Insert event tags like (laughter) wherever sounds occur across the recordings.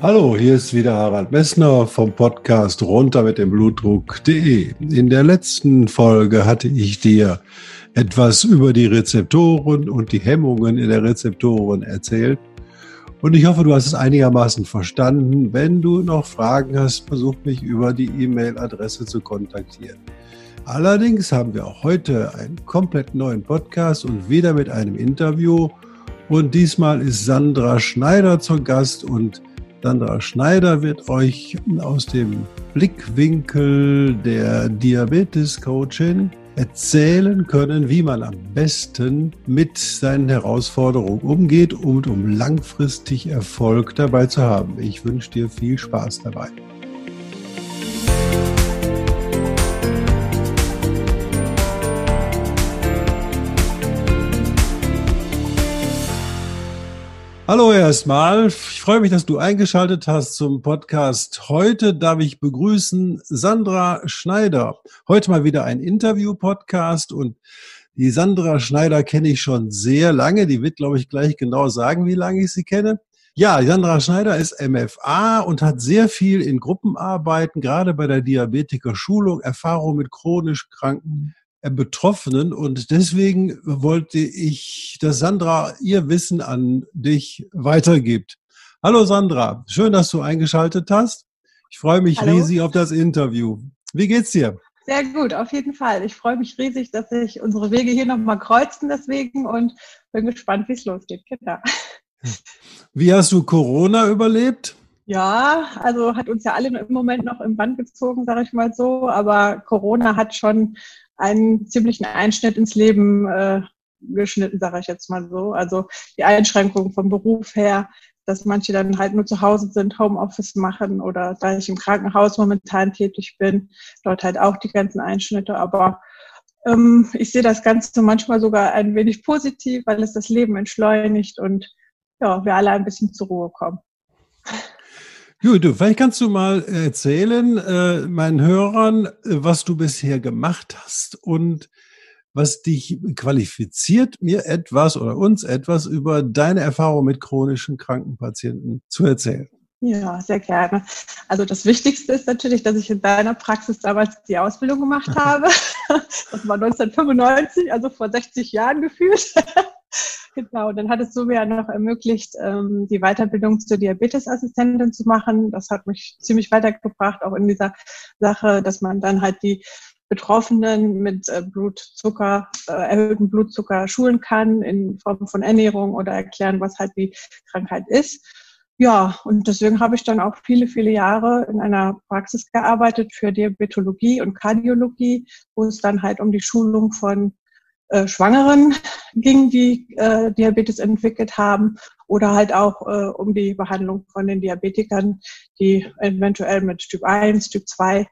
Hallo, hier ist wieder Harald Messner vom Podcast runter mit dem Blutdruck.de. In der letzten Folge hatte ich dir etwas über die Rezeptoren und die Hemmungen in der Rezeptoren erzählt. Und ich hoffe, du hast es einigermaßen verstanden. Wenn du noch Fragen hast, versuch mich über die E-Mail-Adresse zu kontaktieren. Allerdings haben wir auch heute einen komplett neuen Podcast und wieder mit einem Interview. Und diesmal ist Sandra Schneider zu Gast und Sandra Schneider wird euch aus dem Blickwinkel der Diabetes-Coachin erzählen können, wie man am besten mit seinen Herausforderungen umgeht und um langfristig Erfolg dabei zu haben. Ich wünsche dir viel Spaß dabei. Erstmal. Ich freue mich, dass du eingeschaltet hast zum Podcast. Heute darf ich begrüßen Sandra Schneider. Heute mal wieder ein Interview-Podcast und die Sandra Schneider kenne ich schon sehr lange. Die wird, glaube ich, gleich genau sagen, wie lange ich sie kenne. Ja, Sandra Schneider ist MFA und hat sehr viel in Gruppenarbeiten, gerade bei der Diabetiker-Schulung, Erfahrung mit chronisch kranken Betroffenen und deswegen wollte ich, dass Sandra ihr Wissen an dich weitergibt. Hallo Sandra, schön, dass du eingeschaltet hast. Ich freue mich Hallo. riesig auf das Interview. Wie geht's dir? Sehr gut, auf jeden Fall. Ich freue mich riesig, dass sich unsere Wege hier nochmal kreuzen deswegen und bin gespannt, wie es losgeht. Genau. Wie hast du Corona überlebt? Ja, also hat uns ja alle im Moment noch im Band gezogen, sage ich mal so. Aber Corona hat schon einen ziemlichen Einschnitt ins Leben äh, geschnitten, sage ich jetzt mal so. Also die Einschränkungen vom Beruf her, dass manche dann halt nur zu Hause sind, Homeoffice machen oder da ich im Krankenhaus momentan tätig bin, dort halt auch die ganzen Einschnitte. Aber ähm, ich sehe das Ganze manchmal sogar ein wenig positiv, weil es das Leben entschleunigt und ja, wir alle ein bisschen zur Ruhe kommen. Gut, du, vielleicht kannst du mal erzählen, äh, meinen Hörern, äh, was du bisher gemacht hast und was dich qualifiziert, mir etwas oder uns etwas über deine Erfahrung mit chronischen Krankenpatienten zu erzählen. Ja, sehr gerne. Also das Wichtigste ist natürlich, dass ich in deiner Praxis damals die Ausbildung gemacht (laughs) habe. Das war 1995, also vor 60 Jahren gefühlt. Genau, dann hattest du mir noch ermöglicht, ähm, die Weiterbildung zur Diabetesassistentin zu machen. Das hat mich ziemlich weitergebracht, auch in dieser Sache, dass man dann halt die Betroffenen mit äh, Blutzucker, äh, erhöhtem Blutzucker schulen kann in Form von Ernährung oder erklären, was halt die Krankheit ist. Ja, und deswegen habe ich dann auch viele, viele Jahre in einer Praxis gearbeitet für Diabetologie und Kardiologie, wo es dann halt um die Schulung von äh, Schwangeren ging, die äh, Diabetes entwickelt haben oder halt auch äh, um die Behandlung von den Diabetikern, die eventuell mit Typ 1, Typ 2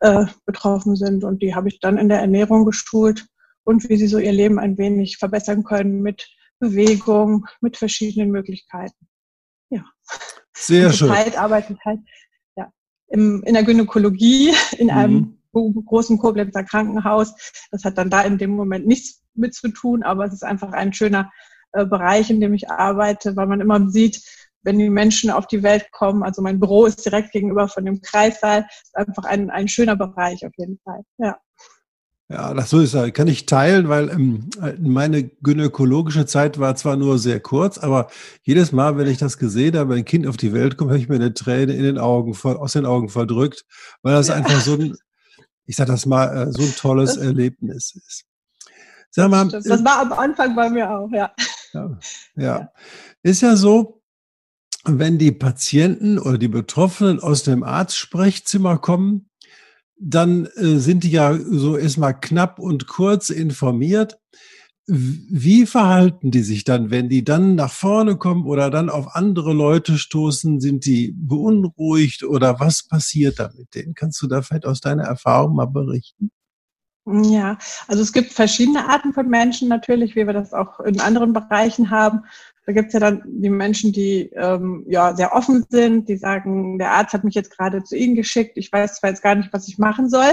äh, betroffen sind. Und die habe ich dann in der Ernährung geschult und wie sie so ihr Leben ein wenig verbessern können mit Bewegung, mit verschiedenen Möglichkeiten. Ja. Sehr schön. Zeit arbeitet halt ja, im, in der Gynäkologie, in mhm. Großen Koblenzer Krankenhaus. Das hat dann da in dem Moment nichts mit zu tun, aber es ist einfach ein schöner äh, Bereich, in dem ich arbeite, weil man immer sieht, wenn die Menschen auf die Welt kommen, also mein Büro ist direkt gegenüber von dem Kreissaal, ist einfach ein, ein schöner Bereich auf jeden Fall. Ja. Ja, das so ist, kann ich teilen, weil ähm, meine gynäkologische Zeit war zwar nur sehr kurz, aber jedes Mal, wenn ich das gesehen habe, wenn ein Kind auf die Welt kommt, habe ich mir eine Träne in den Augen, aus den Augen verdrückt, weil das ja. einfach so ein, (laughs) ich sage das mal, äh, so ein tolles das, Erlebnis ist. Sag mal, das, das war am Anfang bei mir auch, ja. (laughs) ja. Ja, ist ja so, wenn die Patienten oder die Betroffenen aus dem Arztsprechzimmer kommen, dann äh, sind die ja so erstmal knapp und kurz informiert. Wie verhalten die sich dann, wenn die dann nach vorne kommen oder dann auf andere Leute stoßen? Sind die beunruhigt oder was passiert da mit denen? Kannst du da vielleicht aus deiner Erfahrung mal berichten? Ja, also es gibt verschiedene Arten von Menschen natürlich, wie wir das auch in anderen Bereichen haben. Da gibt es ja dann die Menschen, die ähm, ja sehr offen sind, die sagen, der Arzt hat mich jetzt gerade zu Ihnen geschickt, ich weiß zwar jetzt gar nicht, was ich machen soll.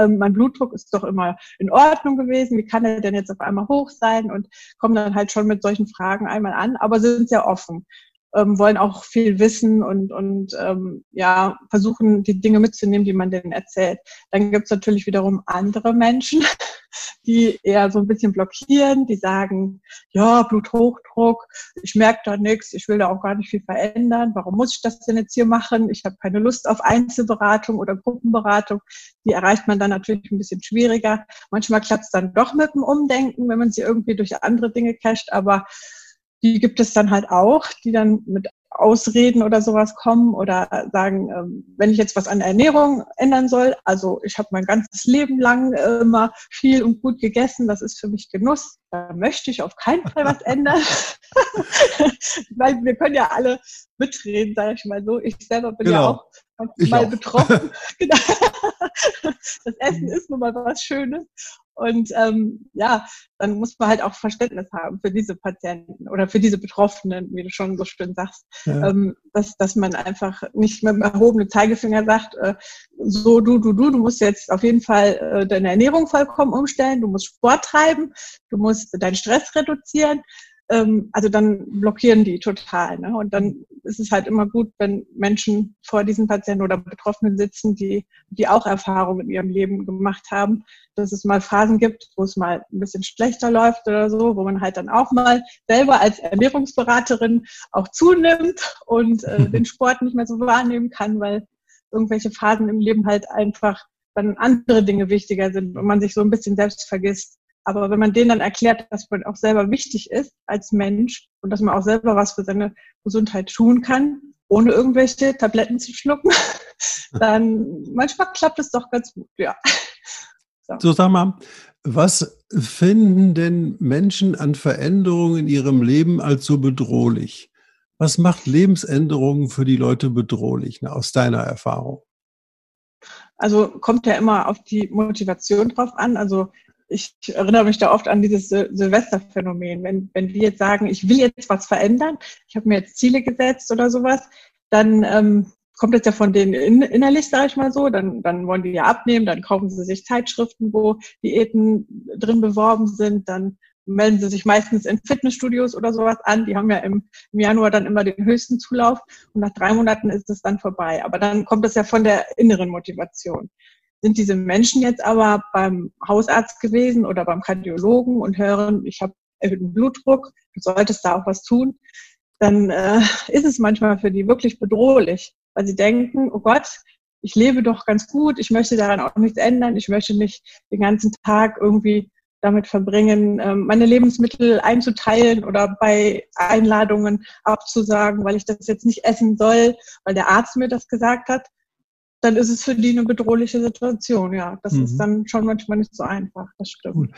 Ähm, mein Blutdruck ist doch immer in Ordnung gewesen, wie kann er denn jetzt auf einmal hoch sein? Und kommen dann halt schon mit solchen Fragen einmal an, aber sind sehr offen ähm, wollen auch viel wissen und, und ähm, ja, versuchen, die Dinge mitzunehmen, die man denen erzählt. Dann gibt es natürlich wiederum andere Menschen, (laughs) die eher so ein bisschen blockieren, die sagen, ja, Bluthochdruck, ich merke da nichts, ich will da auch gar nicht viel verändern, warum muss ich das denn jetzt hier machen? Ich habe keine Lust auf Einzelberatung oder Gruppenberatung. Die erreicht man dann natürlich ein bisschen schwieriger. Manchmal klappt es dann doch mit dem Umdenken, wenn man sie irgendwie durch andere Dinge casht, aber die gibt es dann halt auch, die dann mit Ausreden oder sowas kommen oder sagen, ähm, wenn ich jetzt was an Ernährung ändern soll, also ich habe mein ganzes Leben lang immer viel und gut gegessen, das ist für mich Genuss, da möchte ich auf keinen Fall was ändern. (laughs) Weil wir können ja alle mitreden, sage ich mal so. Ich selber bin genau. ja auch mal auch. betroffen. (laughs) Genau. das Essen ist nun mal was Schönes. Und ähm, ja, dann muss man halt auch Verständnis haben für diese Patienten oder für diese Betroffenen, wie du schon so schön sagst, ja. ähm, dass, dass man einfach nicht mit dem erhobenen Zeigefinger sagt, äh, so du, du, du, du musst jetzt auf jeden Fall äh, deine Ernährung vollkommen umstellen, du musst Sport treiben, du musst deinen Stress reduzieren, ähm, also dann blockieren die total. Ne? Und dann ist es halt immer gut, wenn Menschen vor diesen Patienten oder Betroffenen sitzen, die, die auch Erfahrungen in ihrem Leben gemacht haben, dass es mal Phasen gibt, wo es mal ein bisschen schlechter läuft oder so, wo man halt dann auch mal selber als Ernährungsberaterin auch zunimmt und äh, (laughs) den Sport nicht mehr so wahrnehmen kann, weil irgendwelche Phasen im Leben halt einfach dann andere Dinge wichtiger sind und man sich so ein bisschen selbst vergisst. Aber wenn man denen dann erklärt, dass man auch selber wichtig ist als Mensch und dass man auch selber was für seine Gesundheit tun kann, ohne irgendwelche Tabletten zu schlucken, (laughs) dann manchmal klappt es doch ganz gut, ja. (laughs) So. so, sag mal, was finden denn Menschen an Veränderungen in ihrem Leben als so bedrohlich? Was macht Lebensänderungen für die Leute bedrohlich, ne, aus deiner Erfahrung? Also kommt ja immer auf die Motivation drauf an. Also ich erinnere mich da oft an dieses Sil Silvesterphänomen. Wenn, wenn die jetzt sagen, ich will jetzt was verändern, ich habe mir jetzt Ziele gesetzt oder sowas, dann ähm, kommt es ja von denen in, innerlich, sage ich mal so, dann, dann wollen die ja abnehmen, dann kaufen sie sich Zeitschriften, wo Diäten drin beworben sind, dann melden sie sich meistens in Fitnessstudios oder sowas an. Die haben ja im, im Januar dann immer den höchsten Zulauf und nach drei Monaten ist es dann vorbei. Aber dann kommt es ja von der inneren Motivation. Sind diese Menschen jetzt aber beim Hausarzt gewesen oder beim Kardiologen und hören, ich habe erhöhten Blutdruck, du solltest da auch was tun, dann äh, ist es manchmal für die wirklich bedrohlich, weil sie denken, oh Gott, ich lebe doch ganz gut, ich möchte daran auch nichts ändern, ich möchte nicht den ganzen Tag irgendwie damit verbringen, ähm, meine Lebensmittel einzuteilen oder bei Einladungen abzusagen, weil ich das jetzt nicht essen soll, weil der Arzt mir das gesagt hat dann ist es für die eine bedrohliche Situation. Ja, das mhm. ist dann schon manchmal nicht so einfach. Das stimmt.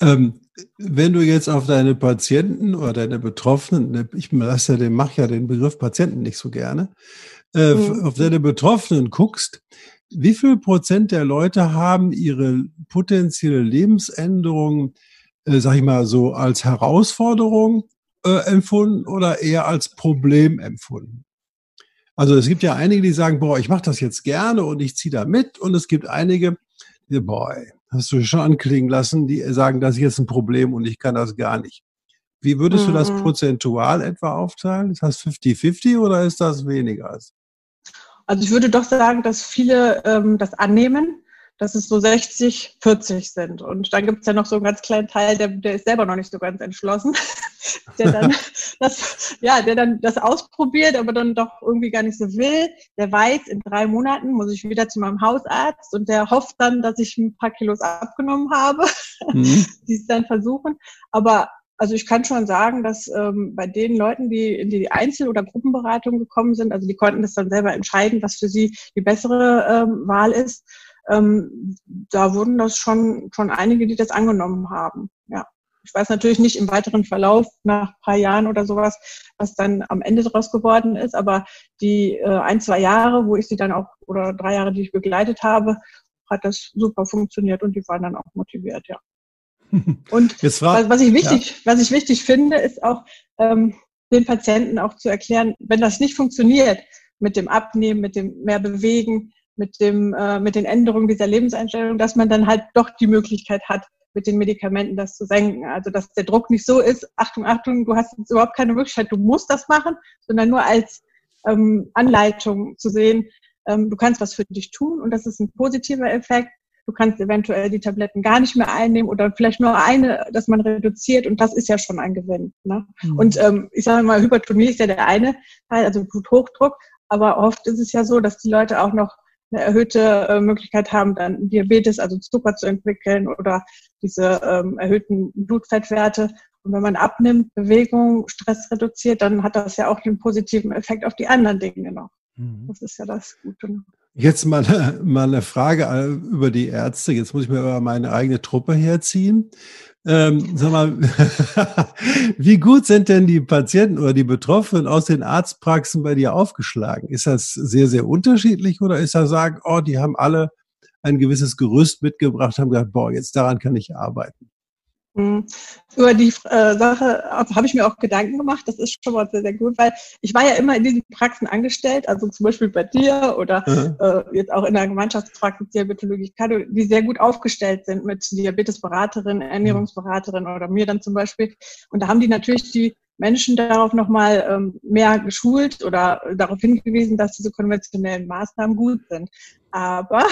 Ähm, wenn du jetzt auf deine Patienten oder deine Betroffenen, ne, ich lasse ja den, mach ja den Begriff Patienten nicht so gerne, äh, mhm. auf deine Betroffenen guckst, wie viel Prozent der Leute haben ihre potenzielle Lebensänderung, äh, sag ich mal so, als Herausforderung äh, empfunden oder eher als Problem empfunden? Also es gibt ja einige, die sagen, boah, ich mache das jetzt gerne und ich ziehe da mit. Und es gibt einige, die, boah, hast du schon anklingen lassen, die sagen, das ist jetzt ein Problem und ich kann das gar nicht. Wie würdest du das mhm. prozentual etwa aufteilen? Ist das 50-50 oder ist das weniger? Also ich würde doch sagen, dass viele ähm, das annehmen dass es so 60, 40 sind. Und dann gibt es ja noch so einen ganz kleinen Teil, der, der ist selber noch nicht so ganz entschlossen, der dann (laughs) das, ja, der dann das ausprobiert, aber dann doch irgendwie gar nicht so will. Der weiß, in drei Monaten muss ich wieder zu meinem Hausarzt und der hofft dann, dass ich ein paar Kilos abgenommen habe, mhm. (laughs) die es dann versuchen. Aber also ich kann schon sagen, dass ähm, bei den Leuten, die in die Einzel- oder Gruppenberatung gekommen sind, also die konnten das dann selber entscheiden, was für sie die bessere ähm, Wahl ist, ähm, da wurden das schon, schon einige, die das angenommen haben. Ja. Ich weiß natürlich nicht im weiteren Verlauf, nach ein paar Jahren oder sowas, was dann am Ende daraus geworden ist, aber die äh, ein, zwei Jahre, wo ich sie dann auch, oder drei Jahre, die ich begleitet habe, hat das super funktioniert und die waren dann auch motiviert, ja. (laughs) Und was, was, ich wichtig, ja. was ich wichtig finde, ist auch ähm, den Patienten auch zu erklären, wenn das nicht funktioniert mit dem Abnehmen, mit dem mehr Bewegen, mit dem äh, mit den Änderungen dieser Lebenseinstellung, dass man dann halt doch die Möglichkeit hat, mit den Medikamenten das zu senken. Also dass der Druck nicht so ist, Achtung, Achtung, du hast jetzt überhaupt keine Möglichkeit, du musst das machen, sondern nur als ähm, Anleitung zu sehen, ähm, du kannst was für dich tun und das ist ein positiver Effekt. Du kannst eventuell die Tabletten gar nicht mehr einnehmen oder vielleicht nur eine, dass man reduziert und das ist ja schon ein Gewinn. Ne? Mhm. Und ähm, ich sage mal, Hypertonie ist ja der eine Teil, also Bluthochdruck, aber oft ist es ja so, dass die Leute auch noch eine erhöhte äh, Möglichkeit haben, dann Diabetes, also Zucker zu entwickeln oder diese ähm, erhöhten Blutfettwerte. Und wenn man abnimmt, Bewegung, Stress reduziert, dann hat das ja auch einen positiven Effekt auf die anderen Dinge noch. Mhm. Das ist ja das Gute. Jetzt mal, (laughs) mal eine Frage äh, über die Ärzte. Jetzt muss ich mir aber meine eigene Truppe herziehen. Ähm, sag mal, (laughs) wie gut sind denn die Patienten oder die Betroffenen aus den Arztpraxen bei dir aufgeschlagen? Ist das sehr, sehr unterschiedlich oder ist das sagen, oh, die haben alle ein gewisses Gerüst mitgebracht, haben gesagt, boah, jetzt daran kann ich arbeiten? Mhm. Über die äh, Sache habe ich mir auch Gedanken gemacht. Das ist schon mal sehr, sehr gut, weil ich war ja immer in diesen Praxen angestellt, also zum Beispiel bei dir oder mhm. äh, jetzt auch in der Gemeinschaftspraxis Diabetologie, die sehr gut aufgestellt sind mit Diabetesberaterin, Ernährungsberaterin oder mir dann zum Beispiel. Und da haben die natürlich die Menschen darauf nochmal ähm, mehr geschult oder darauf hingewiesen, dass diese konventionellen Maßnahmen gut sind. Aber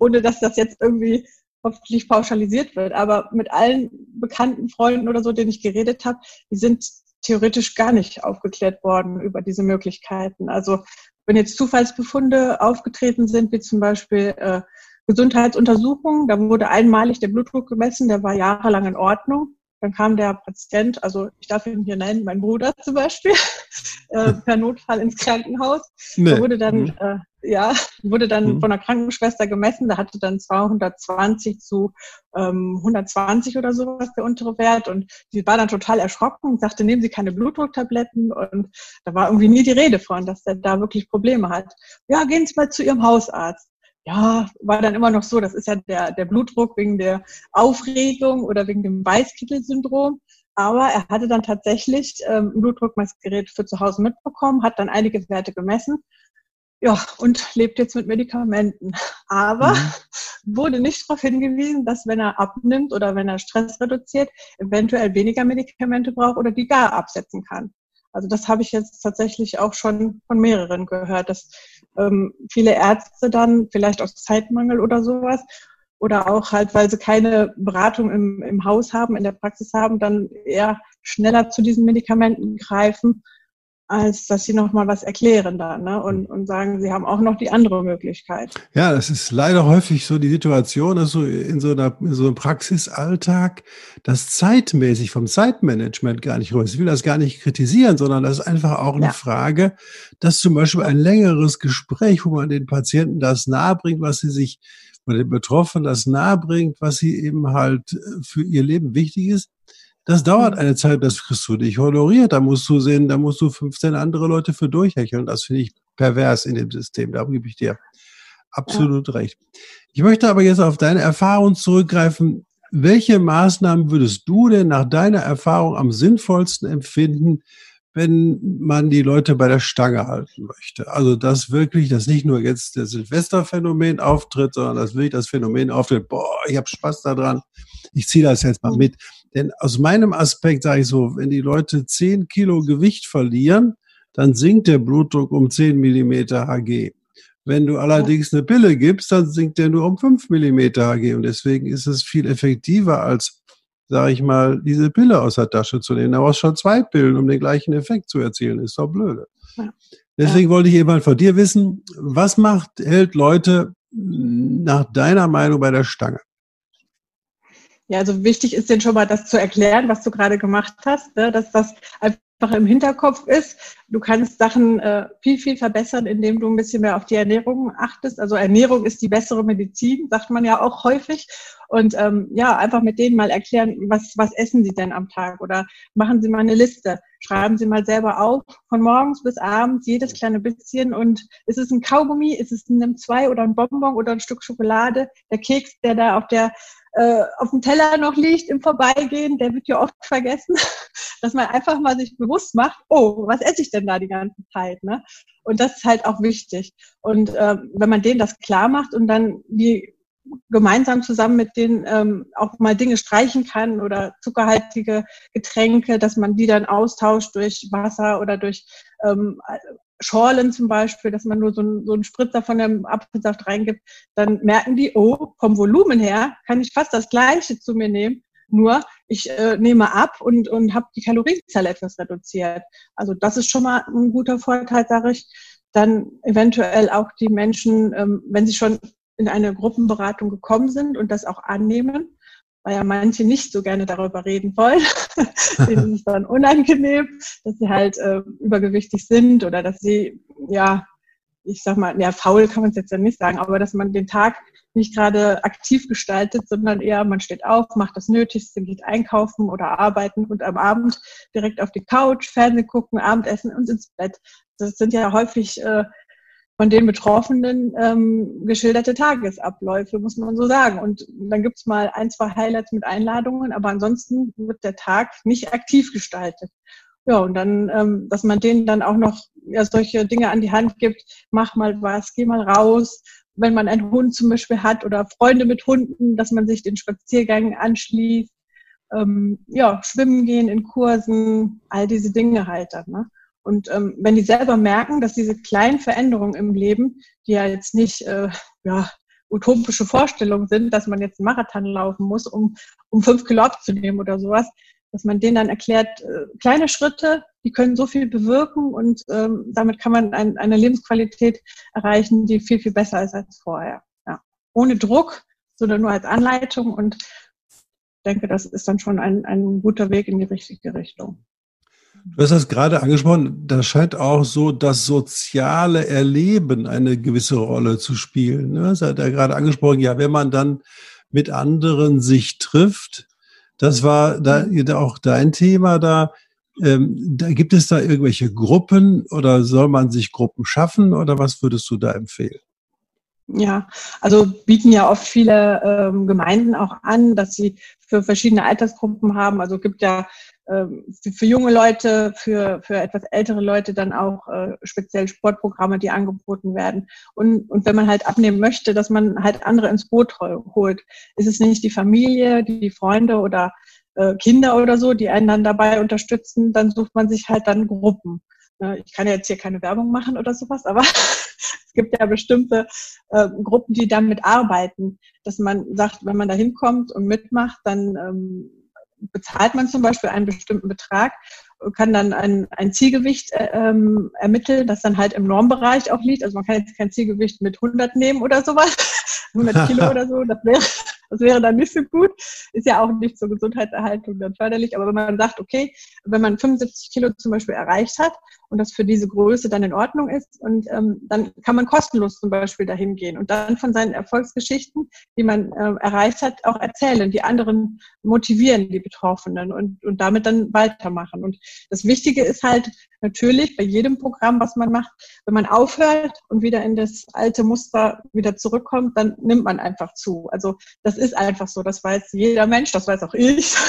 ohne dass das jetzt irgendwie hoffentlich pauschalisiert wird, aber mit allen bekannten Freunden oder so, denen ich geredet habe, die sind theoretisch gar nicht aufgeklärt worden über diese Möglichkeiten. Also wenn jetzt Zufallsbefunde aufgetreten sind, wie zum Beispiel äh, Gesundheitsuntersuchungen, da wurde einmalig der Blutdruck gemessen, der war jahrelang in Ordnung. Dann kam der Patient, also ich darf ihn hier nennen, mein Bruder zum Beispiel, (laughs) äh, per Notfall ins Krankenhaus. Nee. Da wurde dann, mhm. äh, ja, wurde dann mhm. von der Krankenschwester gemessen. Da hatte dann 220 zu ähm, 120 oder sowas der untere Wert. Und die war dann total erschrocken und sagte, nehmen Sie keine Blutdrucktabletten. Und da war irgendwie nie die Rede von, dass der da wirklich Probleme hat. Ja, gehen Sie mal zu Ihrem Hausarzt ja, war dann immer noch so, das ist ja der, der Blutdruck wegen der Aufregung oder wegen dem Weißkittel-Syndrom. Aber er hatte dann tatsächlich ähm, ein Blutdruckmessgerät für zu Hause mitbekommen, hat dann einige Werte gemessen. Ja, und lebt jetzt mit Medikamenten. Aber mhm. wurde nicht darauf hingewiesen, dass wenn er abnimmt oder wenn er Stress reduziert, eventuell weniger Medikamente braucht oder die gar absetzen kann. Also das habe ich jetzt tatsächlich auch schon von mehreren gehört, dass ähm, viele Ärzte dann vielleicht aus Zeitmangel oder sowas oder auch halt, weil sie keine Beratung im, im Haus haben, in der Praxis haben, dann eher schneller zu diesen Medikamenten greifen als dass sie noch mal was erklären da ne? und, und sagen, sie haben auch noch die andere Möglichkeit. Ja, das ist leider häufig so die Situation, also in so, einer, in so einem Praxisalltag, dass zeitmäßig vom Zeitmanagement gar nicht ist. Ich will das gar nicht kritisieren, sondern das ist einfach auch eine ja. Frage, dass zum Beispiel ein längeres Gespräch, wo man den Patienten das nahebringt, was sie sich oder den Betroffenen das nahebringt, was sie eben halt für ihr Leben wichtig ist, das dauert mhm. eine Zeit, das kriegst du nicht honoriert. Da musst du sehen, da musst du 15 andere Leute für durchhecheln. Das finde ich pervers in dem System. Da gebe ich dir absolut ja. recht. Ich möchte aber jetzt auf deine Erfahrung zurückgreifen. Welche Maßnahmen würdest du denn nach deiner Erfahrung am sinnvollsten empfinden, wenn man die Leute bei der Stange halten möchte? Also, dass wirklich, dass nicht nur jetzt der Silvesterphänomen auftritt, sondern dass wirklich das Phänomen auftritt, boah, ich habe Spaß daran, ich ziehe das jetzt mal mit. Denn aus meinem Aspekt sage ich so, wenn die Leute 10 Kilo Gewicht verlieren, dann sinkt der Blutdruck um 10 Millimeter Hg. Wenn du allerdings eine Pille gibst, dann sinkt der nur um 5 Millimeter Hg. Und deswegen ist es viel effektiver, als, sage ich mal, diese Pille aus der Tasche zu nehmen. Da brauchst schon zwei Pillen, um den gleichen Effekt zu erzielen. Ist doch blöde. Ja. Deswegen ja. wollte ich eben mal von dir wissen, was macht, hält Leute nach deiner Meinung bei der Stange? Ja, also wichtig ist denn schon mal das zu erklären, was du gerade gemacht hast, ne? dass das einfach einfach im Hinterkopf ist. Du kannst Sachen äh, viel, viel verbessern, indem du ein bisschen mehr auf die Ernährung achtest. Also Ernährung ist die bessere Medizin, sagt man ja auch häufig. Und ähm, ja, einfach mit denen mal erklären, was, was essen sie denn am Tag oder machen sie mal eine Liste. Schreiben Sie mal selber auf, von morgens bis abends, jedes kleine bisschen. Und ist es ein Kaugummi, ist es ein M2 oder ein Bonbon oder ein Stück Schokolade? Der Keks, der da auf der äh, auf dem Teller noch liegt im Vorbeigehen, der wird ja oft vergessen, (laughs) dass man einfach mal sich bewusst macht, oh, was esse ich denn da die ganze Zeit? Ne? Und das ist halt auch wichtig. Und äh, wenn man denen das klar macht und dann die gemeinsam zusammen mit denen ähm, auch mal Dinge streichen kann oder zuckerhaltige Getränke, dass man die dann austauscht durch Wasser oder durch ähm, Schorlen zum Beispiel, dass man nur so, ein, so einen Spritzer von dem Apfelsaft reingibt, dann merken die, oh, vom Volumen her kann ich fast das Gleiche zu mir nehmen, nur ich äh, nehme ab und, und habe die Kalorienzahl etwas reduziert. Also das ist schon mal ein guter Vorteil, sage ich. Dann eventuell auch die Menschen, ähm, wenn sie schon in eine Gruppenberatung gekommen sind und das auch annehmen, weil ja manche nicht so gerne darüber reden wollen. (laughs) Denen ist es dann unangenehm, dass sie halt äh, übergewichtig sind oder dass sie, ja, ich sag mal, ja, faul kann man es jetzt ja nicht sagen, aber dass man den Tag nicht gerade aktiv gestaltet, sondern eher man steht auf, macht das Nötigste, geht einkaufen oder arbeiten und am Abend direkt auf die Couch, Fernsehen gucken, Abendessen und ins Bett. Das sind ja häufig äh, von den Betroffenen ähm, geschilderte Tagesabläufe, muss man so sagen. Und dann gibt's mal ein, zwei Highlights mit Einladungen, aber ansonsten wird der Tag nicht aktiv gestaltet. Ja, und dann, ähm, dass man denen dann auch noch ja, solche Dinge an die Hand gibt, mach mal was, geh mal raus. Wenn man einen Hund zum Beispiel hat oder Freunde mit Hunden, dass man sich den Spaziergängen anschließt. Ähm, ja, schwimmen gehen in Kursen, all diese Dinge halt dann. Ne? Und ähm, wenn die selber merken, dass diese kleinen Veränderungen im Leben, die ja jetzt nicht äh, ja, utopische Vorstellungen sind, dass man jetzt einen Marathon laufen muss, um, um fünf Kilo abzunehmen oder sowas, dass man denen dann erklärt, äh, kleine Schritte, die können so viel bewirken und ähm, damit kann man ein, eine Lebensqualität erreichen, die viel, viel besser ist als vorher. Ja. Ohne Druck, sondern nur als Anleitung und ich denke, das ist dann schon ein, ein guter Weg in die richtige Richtung. Du hast das gerade angesprochen, da scheint auch so das soziale Erleben eine gewisse Rolle zu spielen. Ne? Das hat er gerade angesprochen, ja, wenn man dann mit anderen sich trifft, das war da auch dein Thema da. Ähm, da gibt es da irgendwelche Gruppen oder soll man sich Gruppen schaffen oder was würdest du da empfehlen? Ja, also bieten ja oft viele ähm, Gemeinden auch an, dass sie für verschiedene Altersgruppen haben. Also gibt ja für, für, junge Leute, für, für etwas ältere Leute dann auch äh, speziell Sportprogramme, die angeboten werden. Und, und wenn man halt abnehmen möchte, dass man halt andere ins Boot holt. Ist es nicht die Familie, die Freunde oder äh, Kinder oder so, die einen dann dabei unterstützen, dann sucht man sich halt dann Gruppen. Äh, ich kann jetzt hier keine Werbung machen oder sowas, aber (laughs) es gibt ja bestimmte äh, Gruppen, die damit arbeiten, dass man sagt, wenn man da hinkommt und mitmacht, dann ähm, bezahlt man zum Beispiel einen bestimmten Betrag, kann dann ein, ein Zielgewicht äh, ähm, ermitteln, das dann halt im Normbereich auch liegt. Also man kann jetzt kein Zielgewicht mit 100 nehmen oder sowas, (laughs) 100 Kilo (laughs) oder so, das wäre, das wäre dann nicht so gut. Ist ja auch nicht zur Gesundheitserhaltung dann förderlich. Aber wenn man sagt, okay, wenn man 75 Kilo zum Beispiel erreicht hat und das für diese Größe dann in Ordnung ist, und ähm, dann kann man kostenlos zum Beispiel dahin gehen und dann von seinen Erfolgsgeschichten, die man äh, erreicht hat, auch erzählen, die anderen motivieren, die Betroffenen und, und damit dann weitermachen. Und das Wichtige ist halt natürlich bei jedem Programm, was man macht, wenn man aufhört und wieder in das alte Muster wieder zurückkommt, dann nimmt man einfach zu. Also das ist einfach so, das weiß jeder Mensch, das weiß auch ich. (laughs)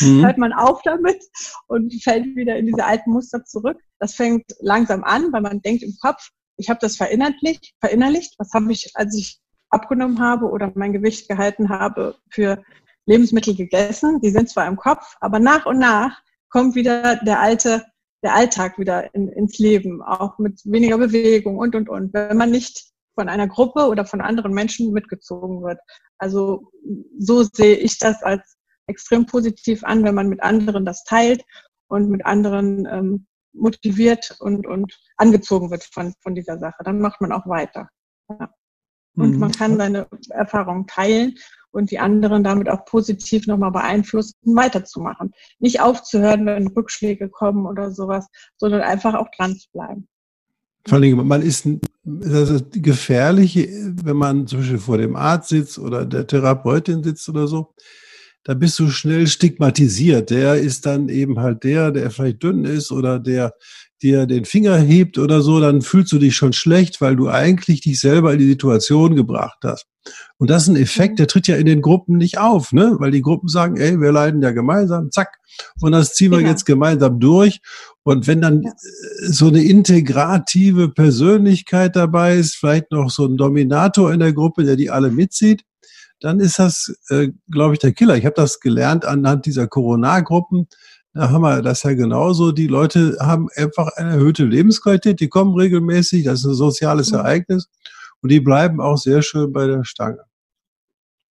Mhm. Hört man auf damit und fällt wieder in diese alten Muster zurück. Das fängt langsam an, weil man denkt im Kopf, ich habe das verinnerlicht, verinnerlicht, was habe ich, als ich abgenommen habe oder mein Gewicht gehalten habe, für Lebensmittel gegessen. Die sind zwar im Kopf, aber nach und nach kommt wieder der alte, der Alltag wieder in, ins Leben, auch mit weniger Bewegung und, und, und. Wenn man nicht von einer Gruppe oder von anderen Menschen mitgezogen wird. Also so sehe ich das als extrem positiv an, wenn man mit anderen das teilt und mit anderen ähm, motiviert und, und angezogen wird von, von dieser Sache. Dann macht man auch weiter. Ja. Und mhm. man kann seine Erfahrungen teilen und die anderen damit auch positiv nochmal beeinflussen, weiterzumachen. Nicht aufzuhören, wenn Rückschläge kommen oder sowas, sondern einfach auch dran zu bleiben. Vor allem, man ist, das ist gefährlich, wenn man zum Beispiel vor dem Arzt sitzt oder der Therapeutin sitzt oder so, da bist du schnell stigmatisiert. Der ist dann eben halt der, der vielleicht dünn ist oder der dir den Finger hebt oder so, dann fühlst du dich schon schlecht, weil du eigentlich dich selber in die Situation gebracht hast. Und das ist ein Effekt, mhm. der tritt ja in den Gruppen nicht auf, ne? Weil die Gruppen sagen, ey, wir leiden ja gemeinsam, zack. Und das ziehen wir ja. jetzt gemeinsam durch. Und wenn dann ja. so eine integrative Persönlichkeit dabei ist, vielleicht noch so ein Dominator in der Gruppe, der die alle mitzieht, dann ist das, äh, glaube ich, der Killer. Ich habe das gelernt anhand dieser Corona-Gruppen. Da haben wir das ja genauso. Die Leute haben einfach eine erhöhte Lebensqualität, die kommen regelmäßig, das ist ein soziales mhm. Ereignis und die bleiben auch sehr schön bei der Stange.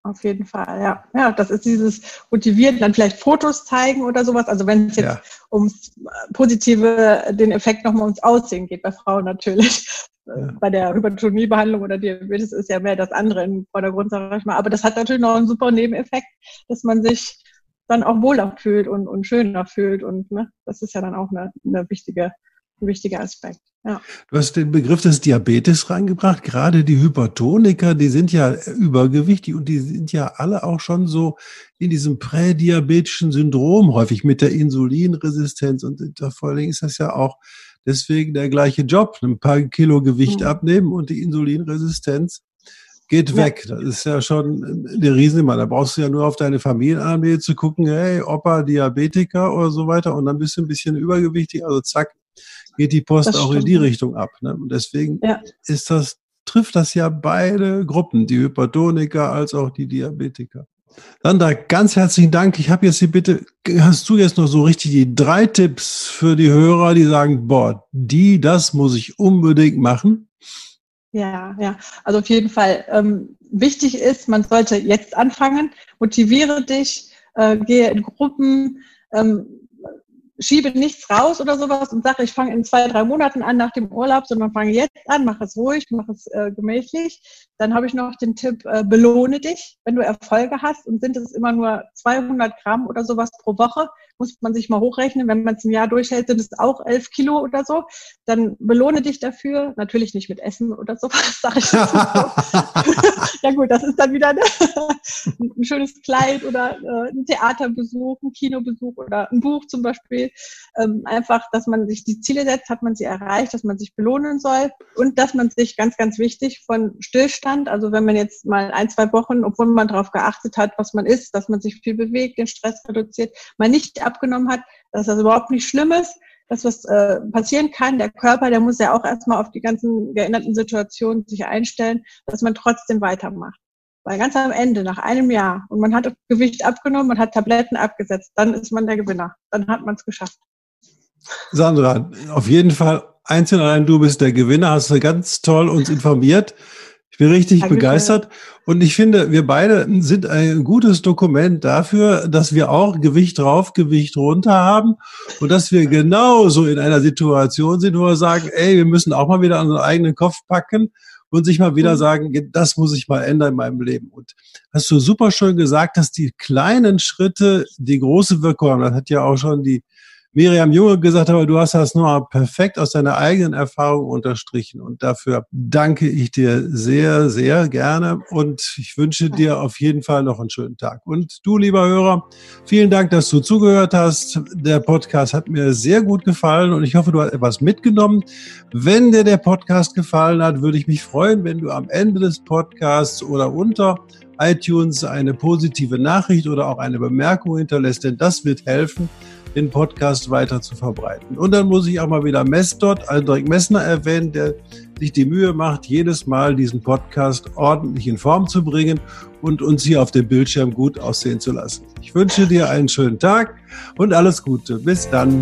Auf jeden Fall, ja. Ja, das ist dieses Motivieren, dann vielleicht Fotos zeigen oder sowas. Also wenn es jetzt ja. ums positive, den Effekt nochmal ums Aussehen geht, bei Frauen natürlich. Ja. Bei der Hypertoniebehandlung oder Diabetes ist ja mehr das andere im Vordergrund, sag ich mal. Aber das hat natürlich noch einen super Nebeneffekt, dass man sich dann auch wohler fühlt und, und schöner fühlt. Und ne, das ist ja dann auch eine, eine wichtige, ein wichtiger Aspekt. Ja. Du hast den Begriff des Diabetes reingebracht. Gerade die Hypertoniker, die sind ja übergewichtig und die sind ja alle auch schon so in diesem prädiabetischen Syndrom häufig mit der Insulinresistenz. Und vor allen Dingen ist das ja auch deswegen der gleiche Job. Ein paar Kilo Gewicht mhm. abnehmen und die Insulinresistenz geht ja. weg. Das ist ja schon eine Riesennummer. Da brauchst du ja nur auf deine Familienarmee zu gucken, hey, Opa, Diabetiker oder so weiter und dann bist du ein bisschen übergewichtig. Also zack, geht die Post auch in die Richtung ab. Ne? Und deswegen ja. ist das, trifft das ja beide Gruppen, die Hypertoniker als auch die Diabetiker. Sandra, ganz herzlichen Dank. Ich habe jetzt die Bitte, hast du jetzt noch so richtig die drei Tipps für die Hörer, die sagen, boah, die, das muss ich unbedingt machen? Ja, ja, also auf jeden Fall. Ähm, wichtig ist, man sollte jetzt anfangen, motiviere dich, äh, gehe in Gruppen, ähm, schiebe nichts raus oder sowas und sage, ich fange in zwei, drei Monaten an nach dem Urlaub, sondern fange jetzt an, mache es ruhig, mache es äh, gemächlich. Dann habe ich noch den Tipp, äh, belohne dich, wenn du Erfolge hast und sind es immer nur 200 Gramm oder sowas pro Woche, muss man sich mal hochrechnen. Wenn man es im Jahr durchhält, sind es auch 11 Kilo oder so. Dann belohne dich dafür. Natürlich nicht mit Essen oder sowas, (laughs) sage ich jetzt mal (laughs) ja gut, das ist dann wieder ne? ein schönes Kleid oder äh, ein Theaterbesuch, ein Kinobesuch oder ein Buch zum Beispiel. Ähm, einfach, dass man sich die Ziele setzt, hat man sie erreicht, dass man sich belohnen soll und dass man sich ganz, ganz wichtig von Stillstand, also wenn man jetzt mal ein, zwei Wochen, obwohl man darauf geachtet hat, was man isst, dass man sich viel bewegt, den Stress reduziert, mal nicht abgenommen hat, dass das überhaupt nicht schlimm ist, dass was äh, passieren kann. Der Körper, der muss ja auch erstmal auf die ganzen geänderten Situationen sich einstellen, dass man trotzdem weitermacht. Weil ganz am Ende, nach einem Jahr, und man hat Gewicht abgenommen, man hat Tabletten abgesetzt, dann ist man der Gewinner. Dann hat man es geschafft. Sandra, auf jeden Fall einzeln allein du bist der Gewinner, hast du ganz toll uns informiert. Ich bin richtig Dankeschön. begeistert und ich finde, wir beide sind ein gutes Dokument dafür, dass wir auch Gewicht drauf, Gewicht runter haben und dass wir genauso in einer Situation sind, wo wir sagen, ey, wir müssen auch mal wieder an unseren eigenen Kopf packen und sich mal wieder mhm. sagen, das muss ich mal ändern in meinem Leben. Und hast du super schön gesagt, dass die kleinen Schritte die große Wirkung haben. Das hat ja auch schon die Miriam Junge gesagt, aber du hast das nur perfekt aus deiner eigenen Erfahrung unterstrichen. Und dafür danke ich dir sehr, sehr gerne. Und ich wünsche dir auf jeden Fall noch einen schönen Tag. Und du, lieber Hörer, vielen Dank, dass du zugehört hast. Der Podcast hat mir sehr gut gefallen und ich hoffe, du hast etwas mitgenommen. Wenn dir der Podcast gefallen hat, würde ich mich freuen, wenn du am Ende des Podcasts oder unter iTunes eine positive Nachricht oder auch eine Bemerkung hinterlässt, denn das wird helfen, den Podcast weiter zu verbreiten. Und dann muss ich auch mal wieder Messdot, Aldrich Messner erwähnen, der sich die Mühe macht, jedes Mal diesen Podcast ordentlich in Form zu bringen und uns hier auf dem Bildschirm gut aussehen zu lassen. Ich wünsche dir einen schönen Tag und alles Gute. Bis dann.